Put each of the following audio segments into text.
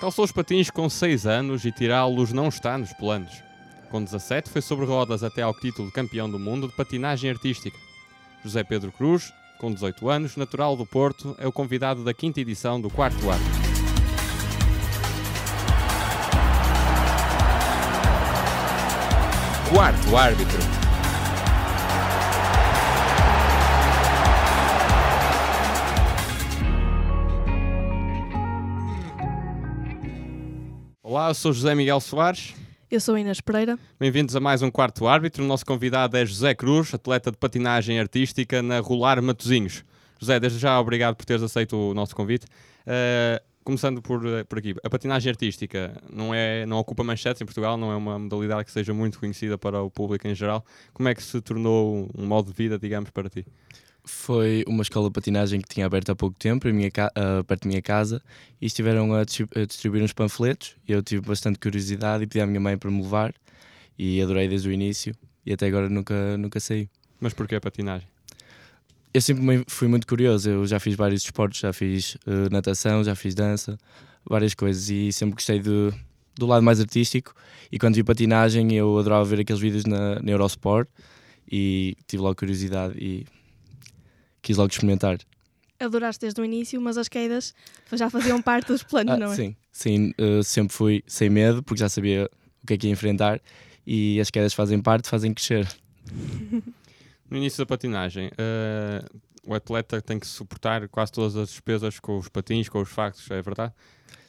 Calçou os patins com 6 anos e tirá-los não está nos planos. Com 17 foi sobre rodas até ao título de campeão do mundo de patinagem artística. José Pedro Cruz, com 18 anos, natural do Porto, é o convidado da quinta edição do quarto ano. Quarto árbitro. Eu sou José Miguel Soares. Eu sou Inês Pereira. Bem-vindos a mais um quarto árbitro. O nosso convidado é José Cruz, atleta de patinagem artística na Rolar Matozinhos. José, desde já obrigado por teres aceito o nosso convite. Uh, começando por, eh, por aqui, a patinagem artística não, é, não ocupa manchetes em Portugal, não é uma modalidade que seja muito conhecida para o público em geral. Como é que se tornou um modo de vida, digamos, para ti? Foi uma escola de patinagem que tinha aberto há pouco tempo, minha uh, perto da minha casa, e estiveram a, a distribuir uns panfletos. Eu tive bastante curiosidade e pedi à minha mãe para me levar, e adorei desde o início, e até agora nunca, nunca saí. Mas porquê a patinagem? Eu sempre fui muito curioso, eu já fiz vários esportes, já fiz uh, natação, já fiz dança, várias coisas, e sempre gostei do, do lado mais artístico. E quando vi patinagem, eu adorava ver aqueles vídeos na, na Eurosport, e tive logo curiosidade e quis logo experimentar. Adoraste desde o início, mas as quedas já faziam parte dos planos, ah, não é? Sim, sim uh, sempre fui sem medo, porque já sabia o que é que ia enfrentar e as quedas fazem parte, fazem crescer. No início da patinagem, uh, o atleta tem que suportar quase todas as despesas com os patins, com os factos, é verdade?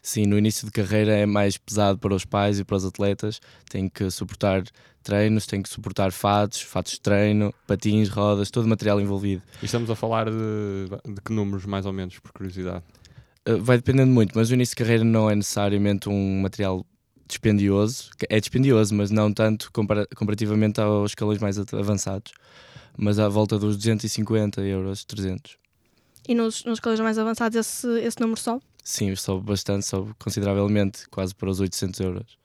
Sim, no início de carreira é mais pesado para os pais e para os atletas. Tem que suportar treinos, tem que suportar fatos, fatos de treino, patins, rodas, todo o material envolvido. E estamos a falar de, de que números, mais ou menos, por curiosidade? Uh, vai dependendo muito, mas o início de carreira não é necessariamente um material dispendioso. É dispendioso, mas não tanto compara comparativamente aos escalões mais avançados. Mas à volta dos 250 euros, 300. E nos, nos escalões mais avançados esse, esse número sobe? Sim, sobe bastante, sobe consideravelmente, quase para os 800 euros.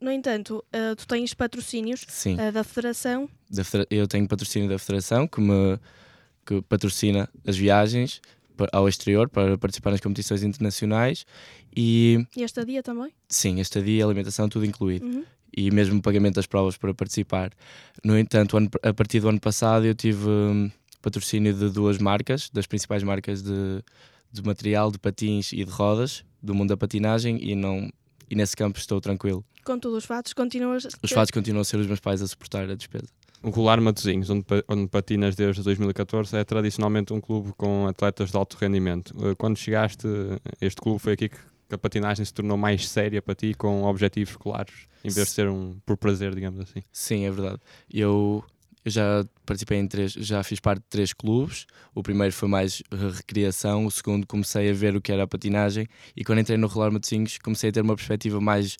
No entanto, uh, tu tens patrocínios uh, da Federação? Da eu tenho patrocínio da Federação que me que patrocina as viagens ao exterior para participar nas competições internacionais e... E esta dia também? Sim, esta dia, alimentação, tudo incluído. Uhum. E mesmo o pagamento das provas para participar. No entanto, a partir do ano passado eu tive hum, patrocínio de duas marcas, das principais marcas de, de material, de patins e de rodas do mundo da patinagem e, não, e nesse campo estou tranquilo. Contudo, os fatos continuam a... Os fatos continuam a ser os meus pais a suportar a despesa. O Rolar Matozinhos, onde, onde patinas desde 2014, é tradicionalmente um clube com atletas de alto rendimento. Eh, quando chegaste a este clube, foi aqui que a patinagem se tornou mais séria para ti, com objetivos claros, em vez de ser um por prazer, digamos assim? Sim, é verdade. Eu eu já participei em três, já fiz parte de três clubes. O primeiro foi mais recreação, o segundo comecei a ver o que era a patinagem e quando entrei no Rolar Matosinhos comecei a ter uma perspectiva mais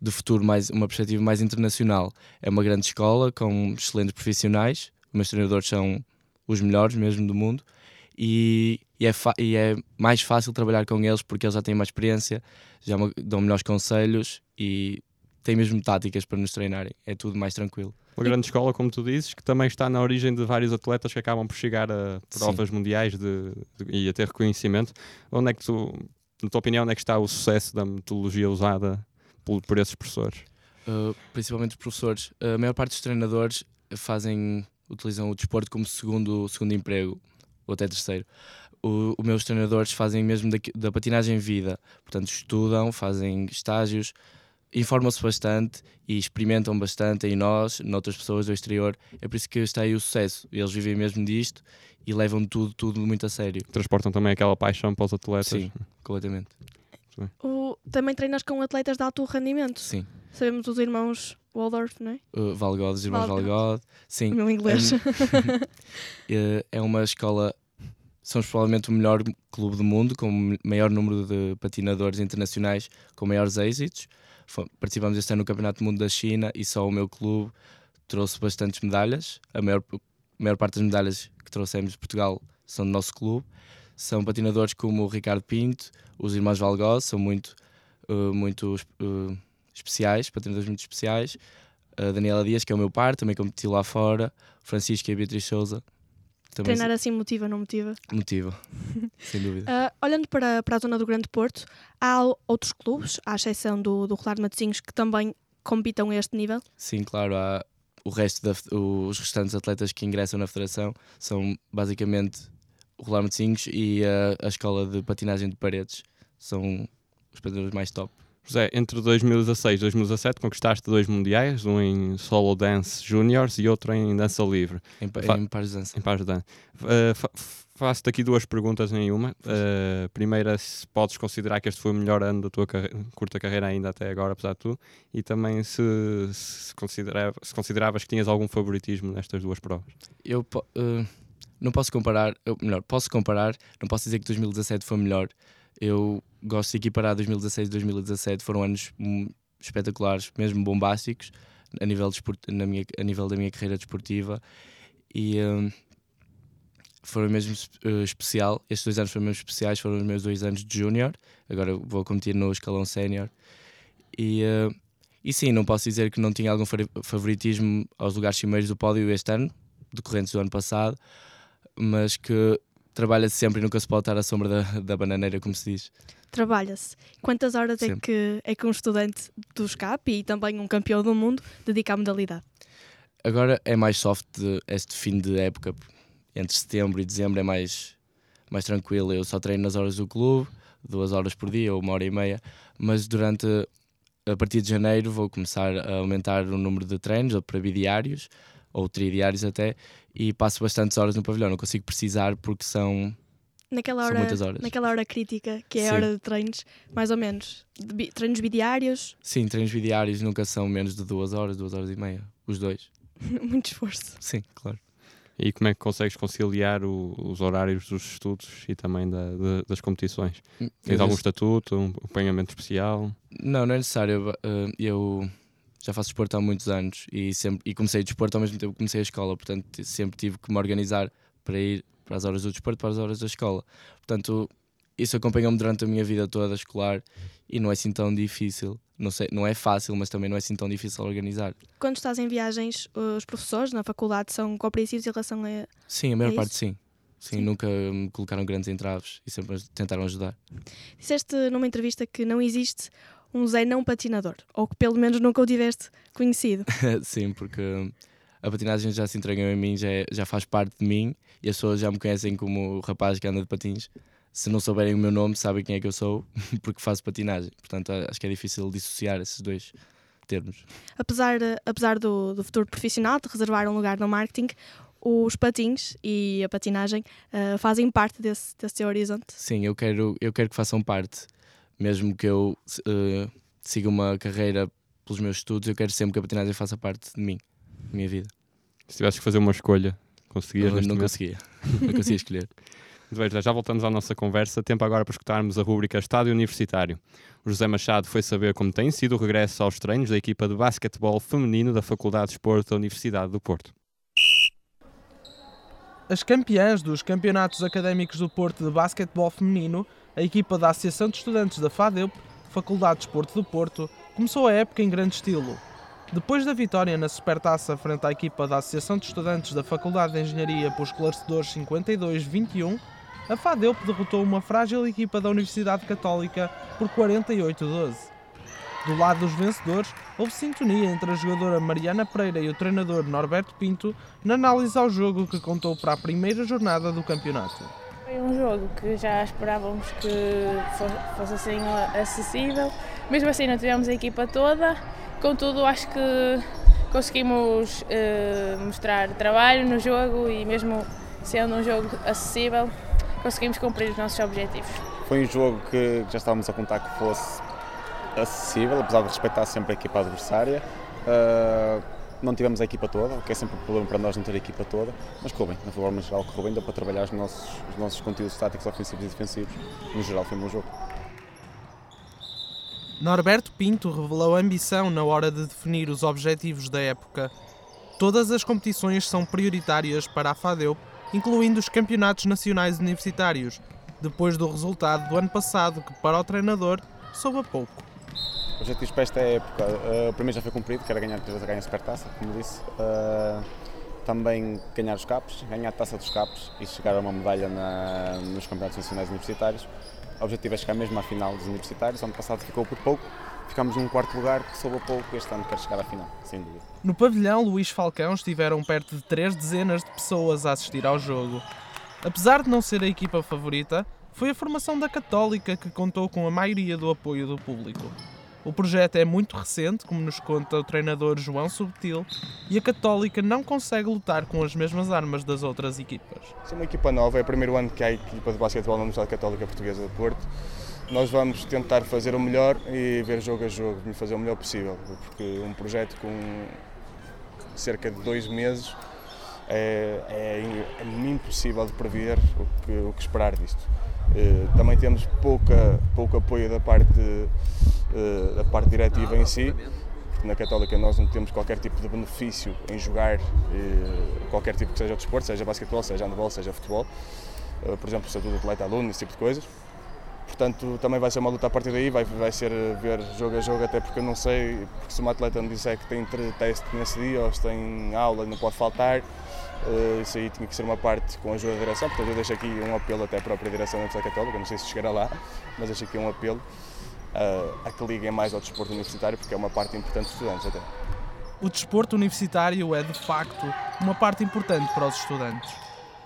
do futuro, mais uma perspectiva mais internacional. É uma grande escola com excelentes profissionais, os meus treinadores são os melhores mesmo do mundo e, e, é, e é mais fácil trabalhar com eles porque eles já têm mais experiência, já dão melhores conselhos e têm mesmo táticas para nos treinarem. É tudo mais tranquilo uma grande escola, como tu dizes, que também está na origem de vários atletas que acabam por chegar a provas Sim. mundiais de, de, e a ter reconhecimento. Onde é que tu, na tua opinião, onde é que está o sucesso da metodologia usada por, por esses professores? Uh, principalmente os professores. A maior parte dos treinadores fazem, utilizam o desporto como segundo, segundo emprego, ou até terceiro. O, os meus treinadores fazem mesmo da, da patinagem vida, portanto estudam, fazem estágios, informam-se bastante e experimentam bastante em nós, noutras pessoas do exterior. É por isso que está aí o sucesso. Eles vivem mesmo disto e levam tudo, tudo muito a sério. Transportam também aquela paixão para os atletas. Sim, completamente. O, também treinas com atletas de alto rendimento. Sim. Sabemos os irmãos Waldorf, não é? Uh, Valgod, os irmãos Valgod. Sim. O meu inglês. É, é uma escola somos provavelmente o melhor clube do mundo, com o maior número de patinadores internacionais com maiores êxitos participamos este ano no Campeonato do Mundo da China e só o meu clube trouxe bastantes medalhas. A maior, a maior parte das medalhas que trouxemos de Portugal são do nosso clube. São patinadores como o Ricardo Pinto, os irmãos Valgós, são muito, uh, muito uh, especiais, patinadores muito especiais. A Daniela Dias, que é o meu par, também competi lá fora. Francisco e a Beatriz Souza Também Treinar assim motiva, não motiva? Motiva, sem dúvida. Uh, olhando para, para a zona do Grande Porto, há outros clubes, à exceção do, do Rolar de Matosinhos, que também compitam a este nível? Sim, claro. Há o resto da, os restantes atletas que ingressam na federação são basicamente o Rolar Matosinhos e a, a Escola de Patinagem de Paredes. São os patinadores mais top. José, entre 2016 e 2017 conquistaste dois mundiais, um em solo dance juniors e outro em dança livre. Em, Fa em pares de dança. Em pares de dança. Uh, fa Faço-te aqui duas perguntas em uma. Uh, primeira, se podes considerar que este foi o melhor ano da tua carre curta carreira ainda até agora, apesar de tudo, e também se, se, considerava, se consideravas que tinhas algum favoritismo nestas duas provas. Eu uh, não posso comparar, eu, melhor, posso comparar, não posso dizer que 2017 foi melhor, eu gosto de equiparar 2016 e 2017, foram anos espetaculares, mesmo bombásticos, a nível, na minha, a nível da minha carreira desportiva. E um, mesmo uh, especial. Estes dois anos foram mesmo especiais, foram os meus dois anos de júnior. Agora vou competir no escalão sénior. E, uh, e sim, não posso dizer que não tinha algum favoritismo aos lugares cimeiros do pódio este ano, decorrentes do ano passado, mas que trabalha-se sempre e nunca se pode estar à sombra da, da bananeira, como se diz. Trabalha-se. Quantas horas é que, é que um estudante do SCAP e também um campeão do mundo dedica à modalidade? Agora é mais soft este fim de época, entre setembro e dezembro é mais, mais tranquilo. Eu só treino nas horas do clube, duas horas por dia ou uma hora e meia, mas durante a partir de janeiro vou começar a aumentar o número de treinos para bidiários ou tridiários até e passo bastantes horas no pavilhão. Não consigo precisar porque são naquela hora, São muitas horas. Naquela hora crítica, que é a hora de treinos, mais ou menos. De, treinos bidiários? Sim, treinos bidiários nunca são menos de duas horas, duas horas e meia. Os dois. Muito esforço. Sim, claro. E como é que consegues conciliar o, os horários dos estudos e também da, de, das competições? Hum, Tens algum estatuto, um acompanhamento especial? Não, não é necessário. Eu, eu já faço desporto há muitos anos e, sempre, e comecei desporto ao mesmo tempo que comecei a escola, portanto sempre tive que me organizar para ir para as horas do desporto, para as horas da escola. Portanto, isso acompanhou-me durante a minha vida toda escolar e não é assim tão difícil. Não, sei, não é fácil, mas também não é assim tão difícil organizar. Quando estás em viagens, os professores na faculdade são compreensivos em relação a. Sim, a maior a parte sim. sim. Sim, nunca me colocaram grandes entraves e sempre tentaram ajudar. Disseste numa entrevista que não existe um Zé não patinador, ou que pelo menos nunca o tiveste conhecido. sim, porque a patinagem já se entregou em mim, já, é, já faz parte de mim e as pessoas já me conhecem como o rapaz que anda de patins. Se não souberem o meu nome, sabem quem é que eu sou, porque faço patinagem. Portanto, acho que é difícil dissociar esses dois termos. Apesar, apesar do, do futuro profissional de reservar um lugar no marketing, os patins e a patinagem uh, fazem parte desse, desse teu horizonte? Sim, eu quero, eu quero que façam parte. Mesmo que eu uh, siga uma carreira pelos meus estudos, eu quero sempre que a patinagem faça parte de mim minha vida. Se tivesse que fazer uma escolha, conseguias? Não, não conseguia. não conseguia escolher. Muito bem, já voltamos à nossa conversa. Tempo agora para escutarmos a rúbrica Estádio Universitário. O José Machado foi saber como tem sido o regresso aos treinos da equipa de basquetebol feminino da Faculdade de Esporte da Universidade do Porto. As campeãs dos Campeonatos Académicos do Porto de Basquetebol Feminino, a equipa da Associação de Estudantes da FADEUP, Faculdade de Esporte do Porto, começou a época em grande estilo. Depois da vitória na Supertaça frente à equipa da Associação de Estudantes da Faculdade de Engenharia por esclarecedores 52-21, a FADEUP derrotou uma frágil equipa da Universidade Católica por 48-12. Do lado dos vencedores, houve sintonia entre a jogadora Mariana Pereira e o treinador Norberto Pinto na análise ao jogo que contou para a primeira jornada do campeonato. Foi um jogo que já esperávamos que fosse assim acessível, mesmo assim não tivemos a equipa toda Contudo, acho que conseguimos uh, mostrar trabalho no jogo e, mesmo sendo um jogo acessível, conseguimos cumprir os nossos objetivos. Foi um jogo que já estávamos a contar que fosse acessível, apesar de respeitar sempre a equipa adversária. Uh, não tivemos a equipa toda, o que é sempre um problema para nós não ter a equipa toda, mas correu bem, na forma geral correu bem, deu para trabalhar os nossos, os nossos conteúdos táticos ofensivos e defensivos. No geral foi um bom jogo. Norberto Pinto revelou ambição na hora de definir os objetivos da época. Todas as competições são prioritárias para a FADEUP, incluindo os campeonatos nacionais universitários, depois do resultado do ano passado, que para o treinador soube a pouco. Objetivos para esta época, uh, o primeiro já foi cumprido, que era ganhar, ganhar a Supertaça, como disse. Uh, também ganhar os capos, ganhar a taça dos capos e chegar a uma medalha na, nos campeonatos nacionais universitários. O objetivo é chegar mesmo à final dos universitários. Ano passado ficou por pouco, ficámos num quarto lugar que soube a pouco. Este ano quero chegar à final, sem dúvida. No pavilhão Luís Falcão estiveram perto de três dezenas de pessoas a assistir ao jogo. Apesar de não ser a equipa favorita, foi a formação da Católica que contou com a maioria do apoio do público. O projeto é muito recente, como nos conta o treinador João Subtil, e a Católica não consegue lutar com as mesmas armas das outras equipas. É uma equipa nova, é o primeiro ano que há equipa de basquetebol na Universidade Católica Portuguesa de Porto. Nós vamos tentar fazer o melhor e ver jogo a jogo, fazer o melhor possível, porque um projeto com cerca de dois meses é, é, é impossível de prever o que, o que esperar disto. Eh, também temos pouca, pouco apoio da parte, eh, da parte diretiva em si, na Católica nós não temos qualquer tipo de benefício em jogar eh, qualquer tipo que seja o desporto, seja basquetebol, seja handball, seja futebol. Por exemplo, estatuto de atleta aluno, esse tipo de coisas. Portanto, também vai ser uma luta a partir daí, vai, vai ser ver jogo a jogo, até porque eu não sei, porque se uma atleta me disser que tem teste nesse dia ou se tem aula não pode faltar, isso aí tinha que ser uma parte com a ajuda da direção, portanto eu deixo aqui um apelo até à própria direção da Universidade Católica, não sei se chegará lá, mas deixo aqui um apelo uh, a que liguem mais ao desporto universitário, porque é uma parte importante dos estudantes até. O desporto universitário é, de facto, uma parte importante para os estudantes.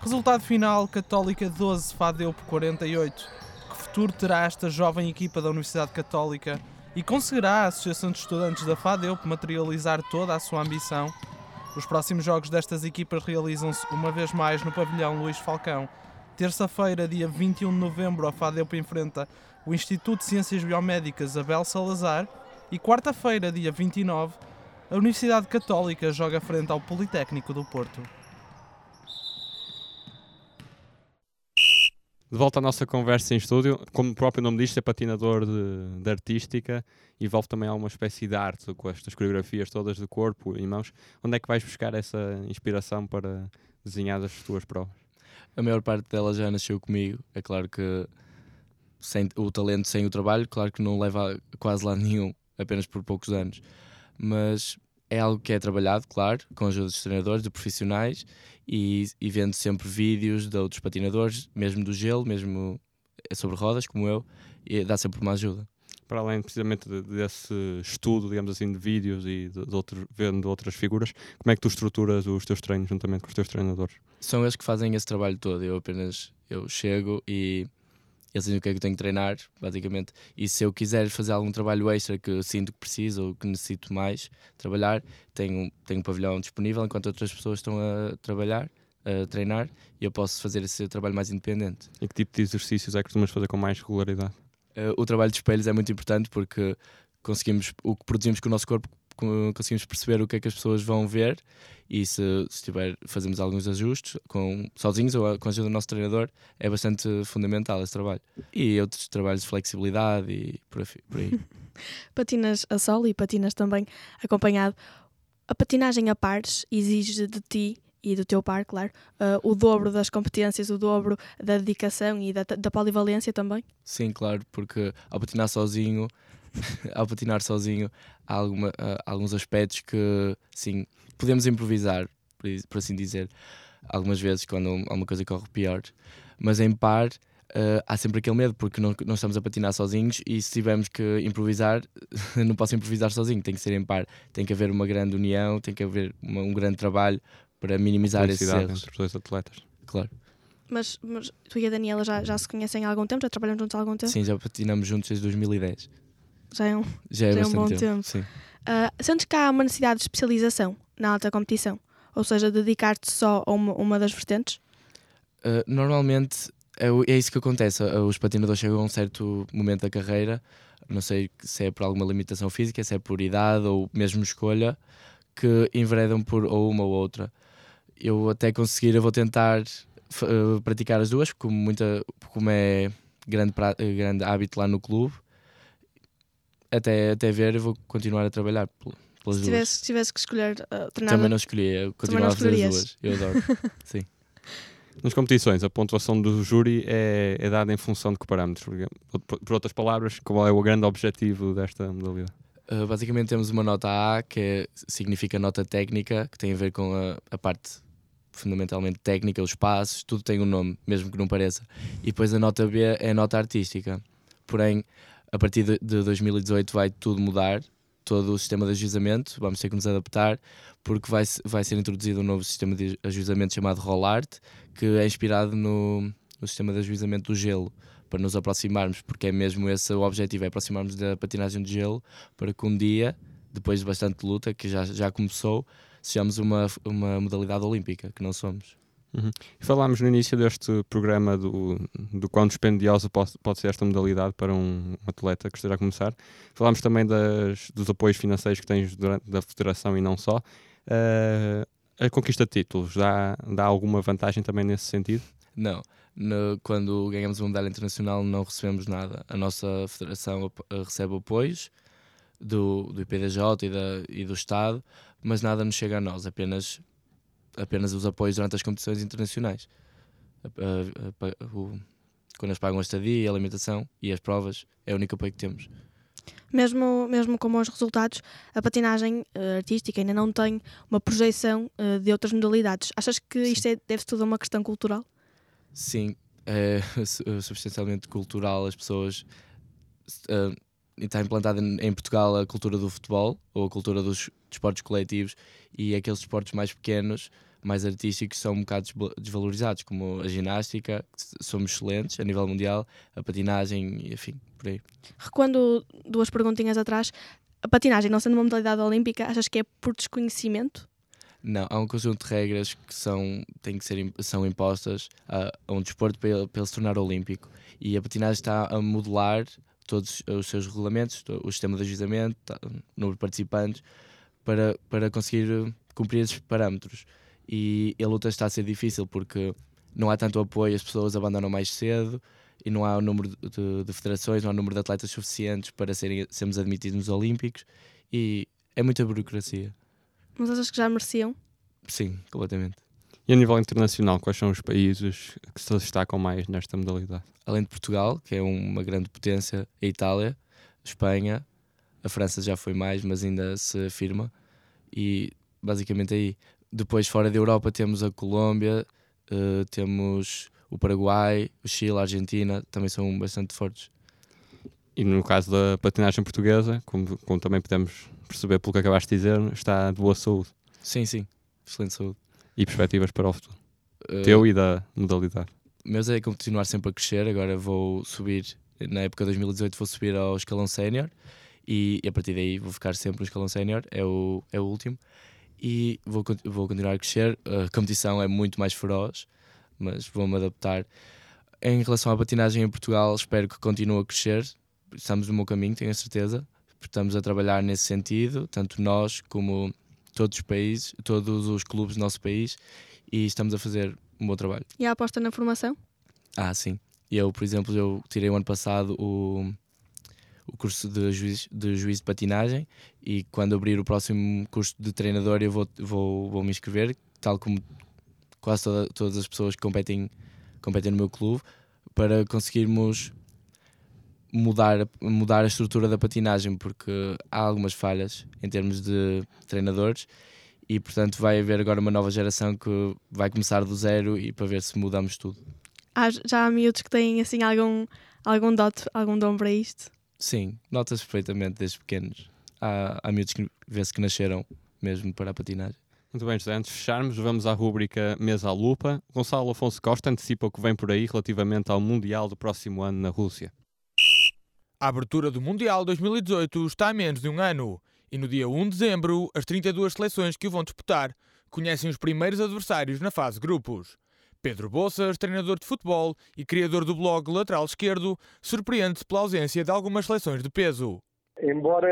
Resultado final, Católica 12, FADEUP 48. Que futuro terá esta jovem equipa da Universidade Católica e conseguirá a Associação de Estudantes da FADEUP materializar toda a sua ambição os próximos jogos destas equipas realizam-se uma vez mais no pavilhão Luís Falcão. Terça-feira, dia 21 de novembro, a FADEUP enfrenta o Instituto de Ciências Biomédicas Abel Salazar e quarta-feira, dia 29, a Universidade Católica joga frente ao Politécnico do Porto. De volta à nossa conversa em estúdio, como o próprio nome diz, é patinador de, de artística, envolve também alguma espécie de arte com estas coreografias todas de corpo e mãos. Onde é que vais buscar essa inspiração para desenhar as tuas provas? A maior parte dela já nasceu comigo. É claro que sem o talento sem o trabalho, claro que não leva quase lá nenhum, apenas por poucos anos. Mas é algo que é trabalhado, claro, com a ajuda dos treinadores, de profissionais e, e vendo sempre vídeos de outros patinadores, mesmo do gelo, mesmo é sobre rodas, como eu, e dá sempre uma ajuda. Para além precisamente desse estudo, digamos assim, de vídeos e de, de outro, vendo outras figuras, como é que tu estruturas os teus treinos juntamente com os teus treinadores? São eles que fazem esse trabalho todo. Eu apenas eu chego e eles dizem o que é que eu tenho que treinar, basicamente. E se eu quiser fazer algum trabalho extra que sinto que preciso ou que necessito mais trabalhar, tenho, tenho um pavilhão disponível enquanto outras pessoas estão a trabalhar, a treinar, e eu posso fazer esse trabalho mais independente. E que tipo de exercícios é que costumas fazer com mais regularidade? Uh, o trabalho de espelhos é muito importante porque conseguimos, o que produzimos com o nosso corpo, conseguimos perceber o que é que as pessoas vão ver e se, se tiver, fazemos alguns ajustes com, sozinhos ou com a ajuda do nosso treinador, é bastante fundamental esse trabalho. E outros trabalhos de flexibilidade e por aí. patinas a solo e patinas também acompanhado. A patinagem a pares exige de ti e do teu par, claro, uh, o dobro das competências, o dobro da dedicação e da, da polivalência também? Sim, claro, porque ao patinar sozinho, ao patinar sozinho, há, alguma, há alguns aspectos que, sim, podemos improvisar, por assim dizer, algumas vezes quando alguma coisa corre pior, mas em par uh, há sempre aquele medo porque não, não estamos a patinar sozinhos e se tivermos que improvisar, não posso improvisar sozinho, tem que ser em par, tem que haver uma grande união, tem que haver uma, um grande trabalho para minimizar esses erros. entre os dois atletas. Claro. Mas, mas tu e a Daniela já, já se conhecem há algum tempo? Já trabalham juntos há algum tempo? Sim, já patinamos juntos desde 2010. Já é um, já é, já é um bom tempo. tempo. Sim. Uh, sentes que há uma necessidade de especialização na alta competição? Ou seja, dedicar-te só a uma, uma das vertentes? Uh, normalmente é, é, isso que acontece. Uh, os patinadores chegam a um certo momento da carreira, não sei se é por alguma limitação física, se é por idade ou mesmo escolha, que enveredam por ou uma ou outra. Eu até conseguir, eu vou tentar uh, praticar as duas, como, muita, como é grande, grande hábito lá no clube. Até, até ver, eu vou continuar a trabalhar se tivesse, se tivesse que escolher uh, treinar. Também não escolhi, eu continuava a fazer as duas. Eu adoro. Sim. Nas competições, a pontuação do júri é, é dada em função de que parâmetros? Por, por outras palavras, qual é o grande objetivo desta modalidade? Uh, basicamente temos uma nota A, que é, significa nota técnica, que tem a ver com a, a parte fundamentalmente técnica, os passos, tudo tem um nome, mesmo que não pareça. E depois a nota B é a nota artística. Porém, a partir de, de 2018 vai tudo mudar, todo o sistema de ajuizamento, vamos ter que nos adaptar, porque vai, vai ser introduzido um novo sistema de ajuizamento chamado Rollart, que é inspirado no, no sistema de ajuizamento do gelo, para nos aproximarmos, porque é mesmo esse o objetivo, é aproximarmos da patinagem de gelo, para que um dia, depois de bastante luta, que já, já começou, sejamos uma, uma modalidade olímpica, que não somos. Uhum. Falámos no início deste programa do, do quão dispendiosa pode, pode ser esta modalidade para um atleta que esteja a começar. Falámos também das, dos apoios financeiros que tens durante, da federação e não só. Uh, a conquista de títulos dá, dá alguma vantagem também nesse sentido? Não. No, quando ganhamos uma medalha internacional não recebemos nada. A nossa federação recebe apoios do, do IPDJ e, da, e do Estado, mas nada nos chega a nós, apenas apenas os apoios durante as competições internacionais. quando eles pagam a estadia, a alimentação e as provas, é o único apoio que temos. Mesmo, mesmo com bons resultados, a patinagem uh, artística ainda não tem uma projeção uh, de outras modalidades. Achas que Sim. isto é, deve-se tudo a uma questão cultural? Sim, é substancialmente cultural. As pessoas. Uh, está implantada em Portugal a cultura do futebol ou a cultura dos desportos coletivos e aqueles desportos mais pequenos mais artísticos são um bocado desvalorizados, como a ginástica, somos excelentes a nível mundial, a patinagem, enfim, por aí. Recuando duas perguntinhas atrás, a patinagem, não sendo uma modalidade olímpica, achas que é por desconhecimento? Não, há um conjunto de regras que são, têm que ser, são impostas a, a um desporto para ele, para ele se tornar olímpico. E a patinagem está a modelar todos os seus regulamentos, o sistema de ajuizamento, o número de participantes, para, para conseguir cumprir esses parâmetros e a luta está a ser difícil porque não há tanto apoio, as pessoas abandonam mais cedo e não há o número de, de federações, não há o número de atletas suficientes para serem, sermos admitidos nos Olímpicos e é muita burocracia. Mas achas que já mereciam? Sim, completamente. E a nível internacional, quais são os países que se destacam mais nesta modalidade? Além de Portugal, que é uma grande potência, a Itália, a Espanha, a França já foi mais, mas ainda se afirma. E basicamente aí. Depois, fora da Europa, temos a Colômbia, uh, temos o Paraguai, o Chile, a Argentina, também são bastante fortes. E no caso da patinagem portuguesa, como, como também podemos perceber pelo que acabaste de dizer, está de boa saúde. Sim, sim, excelente saúde. E perspectivas para o futuro? Uh, Teu e da modalidade? Meus é continuar sempre a crescer, agora vou subir, na época de 2018 vou subir ao escalão sénior e, e, a partir daí vou ficar sempre no escalão sénior, é o, é o último e vou, vou continuar a crescer. A competição é muito mais feroz, mas vou-me adaptar. Em relação à patinagem em Portugal, espero que continue a crescer. Estamos no meu caminho, tenho a certeza. Estamos a trabalhar nesse sentido, tanto nós como todos os países, todos os clubes do nosso país, e estamos a fazer um bom trabalho. E a aposta na formação? Ah, sim. Eu, por exemplo, eu tirei o ano passado o, o curso de juiz, de juiz de patinagem e quando abrir o próximo curso de treinador eu vou, vou, vou me inscrever, tal como quase toda, todas as pessoas que competem, competem no meu clube, para conseguirmos mudar, mudar a estrutura da patinagem, porque há algumas falhas em termos de treinadores e portanto vai haver agora uma nova geração que vai começar do zero e para ver se mudamos tudo. Há, já há miúdos que têm assim algum, algum dote, algum dom para isto? Sim, nota-se perfeitamente desde pequenos. Há, há miúdos que vê-se que nasceram mesmo para a patinagem. Muito bem, José. Antes de fecharmos, vamos à rúbrica Mesa à Lupa. Gonçalo Afonso Costa antecipa o que vem por aí relativamente ao Mundial do próximo ano na Rússia. A abertura do Mundial 2018 está a menos de um ano. E no dia 1 de dezembro, as 32 seleções que o vão disputar conhecem os primeiros adversários na fase grupos. Pedro Bolsas, treinador de futebol e criador do blog Lateral Esquerdo, surpreende-se pela ausência de algumas seleções de peso. Embora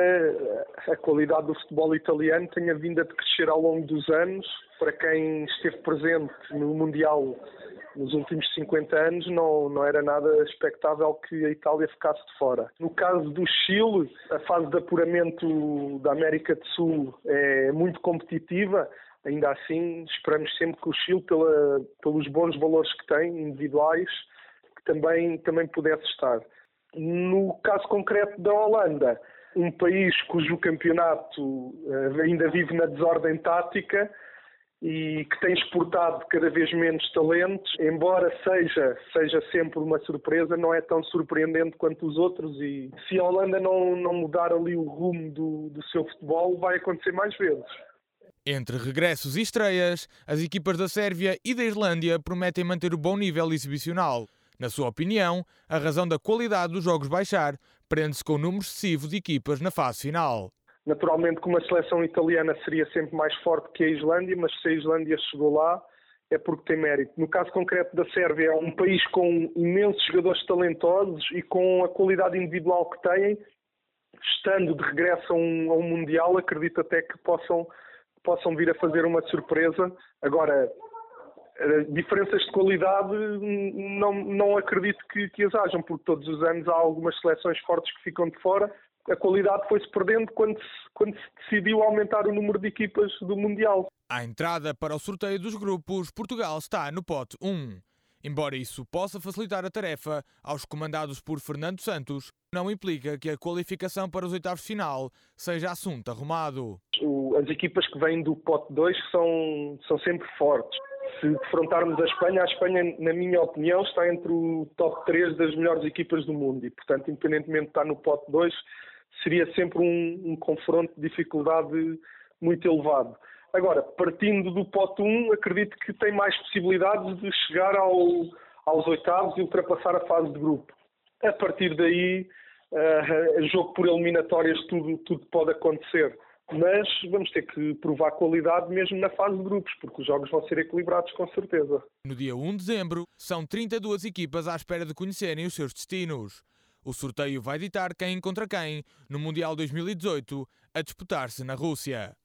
a qualidade do futebol italiano tenha vindo a crescer ao longo dos anos, para quem esteve presente no Mundial nos últimos 50 anos, não, não era nada expectável que a Itália ficasse de fora. No caso do Chile, a fase de apuramento da América do Sul é muito competitiva ainda assim esperamos sempre que o Chile, pela, pelos bons valores que tem, individuais, que também, também pudesse estar. No caso concreto da Holanda, um país cujo campeonato uh, ainda vive na desordem tática e que tem exportado cada vez menos talentos, embora seja, seja sempre uma surpresa, não é tão surpreendente quanto os outros e se a Holanda não, não mudar ali o rumo do, do seu futebol, vai acontecer mais vezes. Entre regressos e estreias, as equipas da Sérvia e da Islândia prometem manter o bom nível exibicional. Na sua opinião, a razão da qualidade dos jogos baixar prende-se com o número excessivo de equipas na fase final. Naturalmente que uma seleção italiana seria sempre mais forte que a Islândia, mas se a Islândia chegou lá é porque tem mérito. No caso concreto da Sérvia, é um país com imensos jogadores talentosos e com a qualidade individual que têm, estando de regresso a um, a um Mundial, acredito até que possam, possam vir a fazer uma surpresa. Agora, eh, diferenças de qualidade não, não acredito que, que as hajam, porque todos os anos há algumas seleções fortes que ficam de fora. A qualidade foi-se perdendo quando se, quando se decidiu aumentar o número de equipas do Mundial. À entrada para o sorteio dos grupos, Portugal está no pote 1. Embora isso possa facilitar a tarefa aos comandados por Fernando Santos, não implica que a qualificação para os oitavos de final seja assunto arrumado. As equipas que vêm do pote 2 são, são sempre fortes se defrontarmos a Espanha, a Espanha, na minha opinião, está entre o top 3 das melhores equipas do mundo e, portanto, independentemente de estar no pote 2, seria sempre um, um confronto de dificuldade muito elevado. Agora, partindo do pote 1, acredito que tem mais possibilidades de chegar ao, aos oitavos e ultrapassar a fase de grupo. A partir daí, uh, jogo por eliminatórias, tudo, tudo pode acontecer mas vamos ter que provar qualidade mesmo na fase de grupos, porque os jogos vão ser equilibrados com certeza. No dia 1 de dezembro, são 32 equipas à espera de conhecerem os seus destinos. O sorteio vai ditar quem encontra quem no Mundial 2018 a disputar-se na Rússia.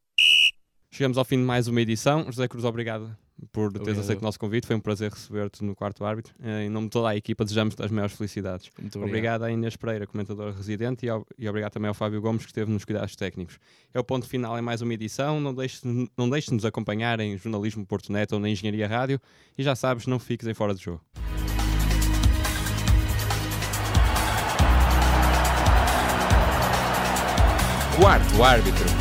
Chegamos ao fim de mais uma edição. José Cruz, obrigado por teres aceito o nosso convite. Foi um prazer receber-te no quarto árbitro. Eh, em nome de toda a equipa, desejamos as maiores felicidades. Muito obrigado. obrigado à Inês Pereira, comentadora residente, e, ao, e, obrigado também ao Fábio Gomes, que esteve nos cuidados técnicos. É o ponto final em mais uma edição. Não deixes, não deixes de nos acompanhar em Jornalismo Porto Neto ou na Engenharia Rádio. E já sabes, não fiques em fora de jogo. Quarto árbitro.